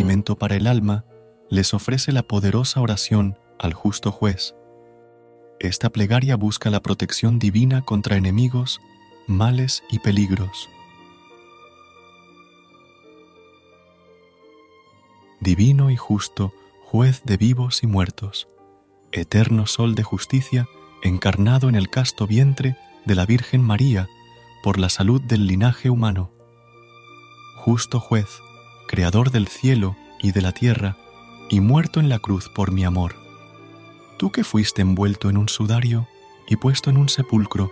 Alimento para el alma les ofrece la poderosa oración al justo juez. Esta plegaria busca la protección divina contra enemigos, males y peligros. Divino y justo, juez de vivos y muertos, eterno sol de justicia, encarnado en el casto vientre de la Virgen María por la salud del linaje humano. Justo juez, creador del cielo y de la tierra, y muerto en la cruz por mi amor. Tú que fuiste envuelto en un sudario y puesto en un sepulcro,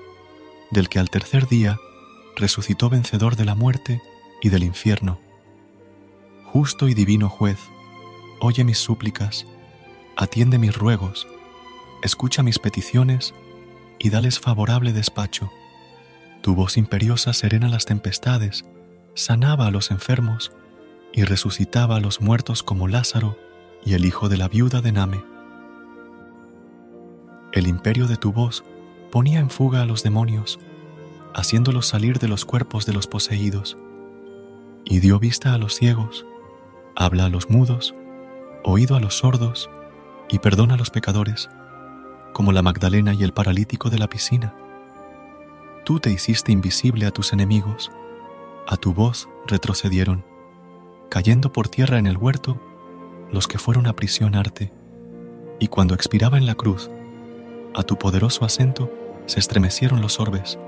del que al tercer día resucitó vencedor de la muerte y del infierno. Justo y divino juez, oye mis súplicas, atiende mis ruegos, escucha mis peticiones y dales favorable despacho. Tu voz imperiosa serena las tempestades, sanaba a los enfermos y resucitaba a los muertos como Lázaro y el hijo de la viuda de Name. El imperio de tu voz ponía en fuga a los demonios, haciéndolos salir de los cuerpos de los poseídos, y dio vista a los ciegos, habla a los mudos, oído a los sordos, y perdona a los pecadores, como la Magdalena y el paralítico de la piscina. Tú te hiciste invisible a tus enemigos, a tu voz retrocedieron cayendo por tierra en el huerto los que fueron a prisionarte, y cuando expiraba en la cruz, a tu poderoso acento se estremecieron los orbes.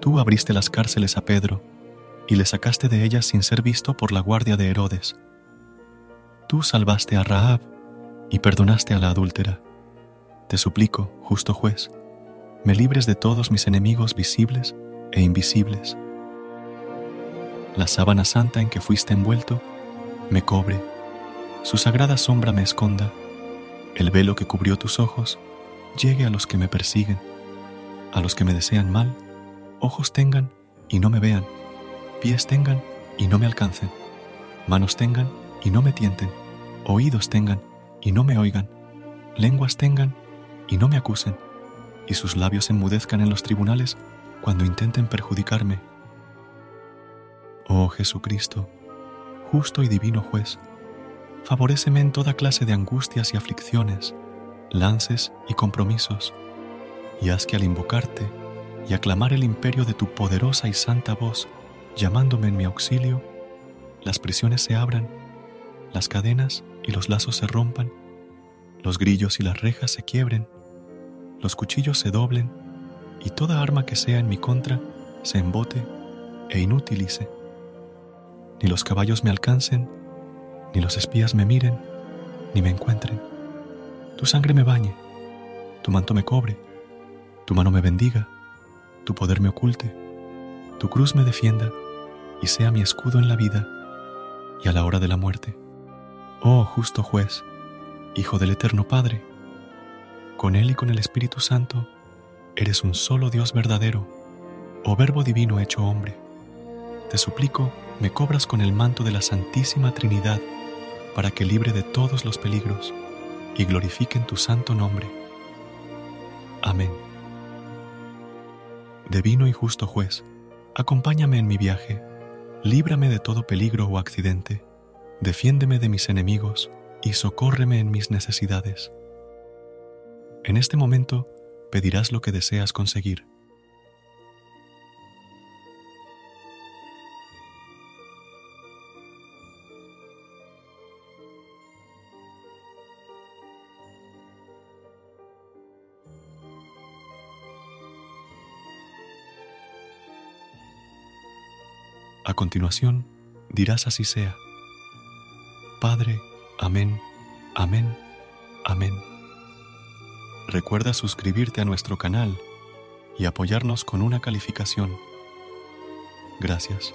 Tú abriste las cárceles a Pedro, y le sacaste de ellas sin ser visto por la guardia de Herodes. Tú salvaste a Rahab y perdonaste a la adúltera. Te suplico, justo juez, me libres de todos mis enemigos visibles e invisibles la sábana santa en que fuiste envuelto me cobre, su sagrada sombra me esconda, el velo que cubrió tus ojos llegue a los que me persiguen, a los que me desean mal, ojos tengan y no me vean, pies tengan y no me alcancen, manos tengan y no me tienten, oídos tengan y no me oigan, lenguas tengan y no me acusen, y sus labios enmudezcan en los tribunales cuando intenten perjudicarme Oh Jesucristo, justo y divino juez, favoréceme en toda clase de angustias y aflicciones, lances y compromisos, y haz que al invocarte y aclamar el imperio de tu poderosa y santa voz, llamándome en mi auxilio, las prisiones se abran, las cadenas y los lazos se rompan, los grillos y las rejas se quiebren, los cuchillos se doblen, y toda arma que sea en mi contra se embote e inutilice ni los caballos me alcancen, ni los espías me miren, ni me encuentren. Tu sangre me bañe, tu manto me cobre, tu mano me bendiga, tu poder me oculte, tu cruz me defienda y sea mi escudo en la vida y a la hora de la muerte. Oh justo juez, Hijo del Eterno Padre, con Él y con el Espíritu Santo, eres un solo Dios verdadero, oh Verbo Divino hecho hombre. Te suplico, me cobras con el manto de la Santísima Trinidad para que libre de todos los peligros y glorifiquen tu santo nombre. Amén. Divino y justo juez, acompáñame en mi viaje, líbrame de todo peligro o accidente, defiéndeme de mis enemigos y socórreme en mis necesidades. En este momento pedirás lo que deseas conseguir. A continuación, dirás así sea. Padre, amén, amén, amén. Recuerda suscribirte a nuestro canal y apoyarnos con una calificación. Gracias.